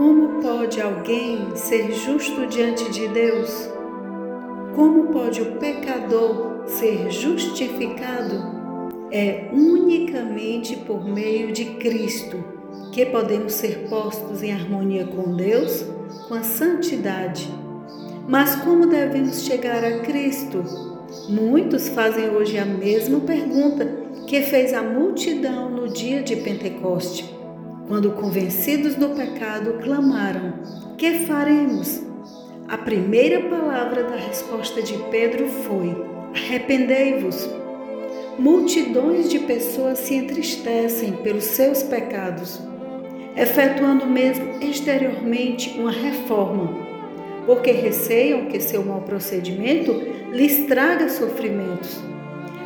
Como pode alguém ser justo diante de Deus? Como pode o pecador ser justificado? É unicamente por meio de Cristo que podemos ser postos em harmonia com Deus, com a santidade. Mas como devemos chegar a Cristo? Muitos fazem hoje a mesma pergunta que fez a multidão no dia de Pentecoste quando convencidos do pecado clamaram: Que faremos? A primeira palavra da resposta de Pedro foi: Arrependei-vos. Multidões de pessoas se entristecem pelos seus pecados, efetuando mesmo exteriormente uma reforma, porque receiam que seu mau procedimento lhes traga sofrimentos.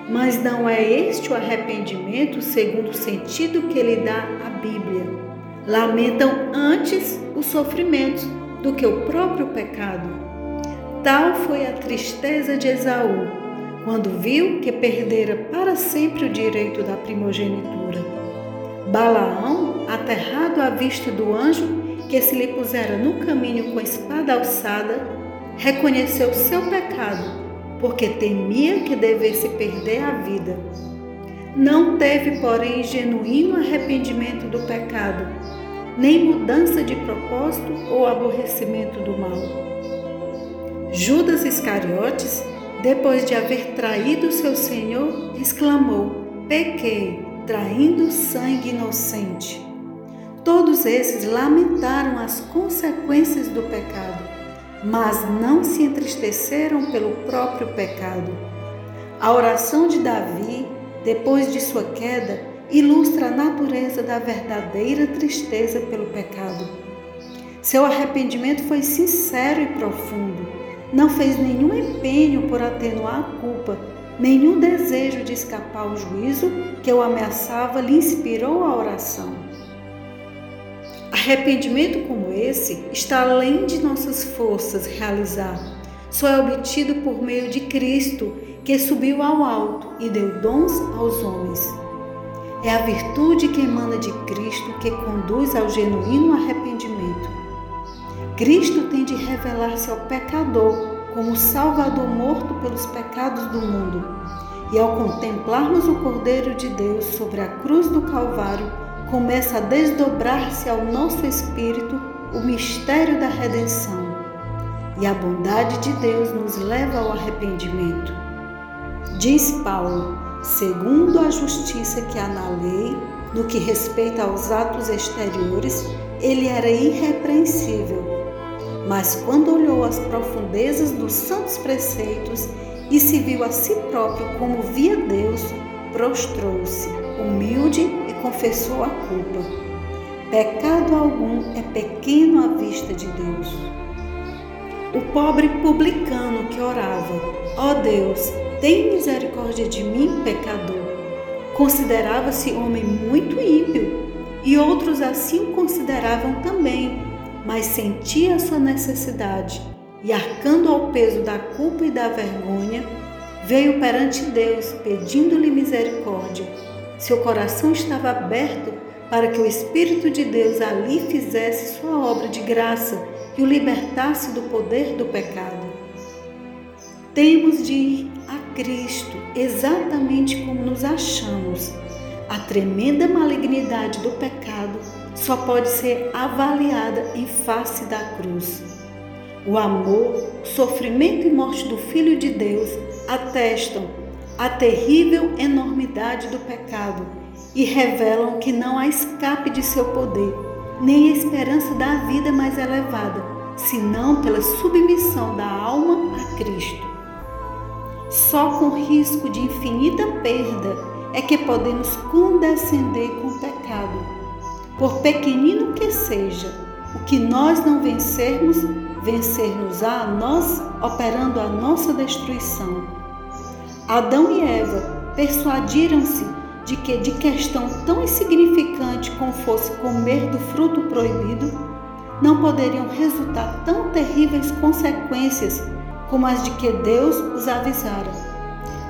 Mas não é este o arrependimento segundo o sentido que lhe dá a Bíblia. Lamentam antes os sofrimentos do que o próprio pecado. Tal foi a tristeza de Esaú, quando viu que perdera para sempre o direito da primogenitura. Balaão, aterrado à vista do anjo que se lhe pusera no caminho com espada alçada, reconheceu seu pecado porque temia que devesse perder a vida. Não teve, porém, genuíno arrependimento do pecado, nem mudança de propósito ou aborrecimento do mal. Judas Iscariotes, depois de haver traído seu Senhor, exclamou: Pequei, traindo sangue inocente. Todos esses lamentaram as consequências do pecado mas não se entristeceram pelo próprio pecado. A oração de Davi, depois de sua queda, ilustra a natureza da verdadeira tristeza pelo pecado. Seu arrependimento foi sincero e profundo. Não fez nenhum empenho por atenuar a culpa, nenhum desejo de escapar ao juízo que o ameaçava lhe inspirou a oração. Arrependimento como esse está além de nossas forças realizar. Só é obtido por meio de Cristo, que subiu ao alto e deu dons aos homens. É a virtude que emana de Cristo que conduz ao genuíno arrependimento. Cristo tem de revelar-se ao pecador como Salvador morto pelos pecados do mundo. E ao contemplarmos o Cordeiro de Deus sobre a cruz do Calvário, começa a desdobrar-se ao nosso espírito o mistério da redenção. E a bondade de Deus nos leva ao arrependimento. Diz Paulo, segundo a justiça que há na lei, no que respeita aos atos exteriores, ele era irrepreensível. Mas quando olhou as profundezas dos santos preceitos e se viu a si próprio como via Deus, prostrou-se, humilde confessou a culpa. Pecado algum é pequeno à vista de Deus. O pobre publicano que orava: Ó oh Deus, tem misericórdia de mim, pecador. Considerava-se homem muito ímpio, e outros assim o consideravam também, mas sentia a sua necessidade e, arcando ao peso da culpa e da vergonha, veio perante Deus pedindo-lhe misericórdia seu coração estava aberto para que o Espírito de Deus ali fizesse sua obra de graça e o libertasse do poder do pecado. Temos de ir a Cristo exatamente como nos achamos. A tremenda malignidade do pecado só pode ser avaliada em face da cruz. O amor, sofrimento e morte do Filho de Deus atestam a terrível enormidade do pecado e revelam que não há escape de seu poder, nem esperança da vida mais elevada, senão pela submissão da alma a Cristo. Só com risco de infinita perda é que podemos condescender com o pecado. Por pequenino que seja, o que nós não vencermos, vencer-nos-á a nós, operando a nossa destruição Adão e Eva persuadiram-se de que, de questão tão insignificante como fosse comer do fruto proibido, não poderiam resultar tão terríveis consequências como as de que Deus os avisara.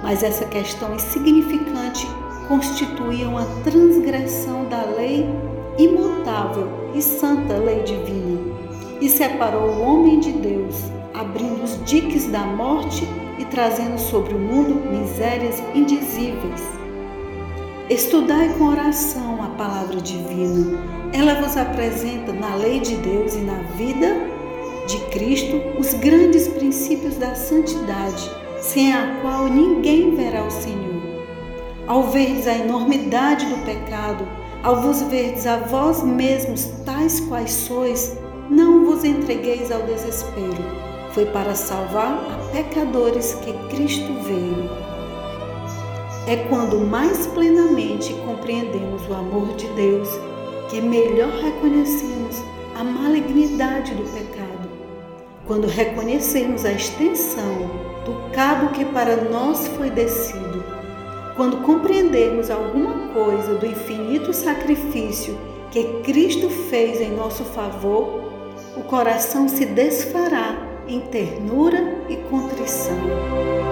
Mas essa questão insignificante constituía uma transgressão da lei imutável e santa lei divina e separou o homem de Deus, abrindo os diques da morte e trazendo sobre o mundo misérias indizíveis. Estudai com oração a palavra divina. Ela vos apresenta na lei de Deus e na vida de Cristo os grandes princípios da santidade, sem a qual ninguém verá o Senhor. Ao verdes a enormidade do pecado, ao vos verdes a vós mesmos tais quais sois, não vos entregueis ao desespero. Foi para salvar a pecadores que Cristo veio. É quando mais plenamente compreendemos o amor de Deus que melhor reconhecemos a malignidade do pecado. Quando reconhecemos a extensão do cabo que para nós foi descido quando compreendermos alguma coisa do infinito sacrifício que Cristo fez em nosso favor, o coração se desfará em ternura e contrição.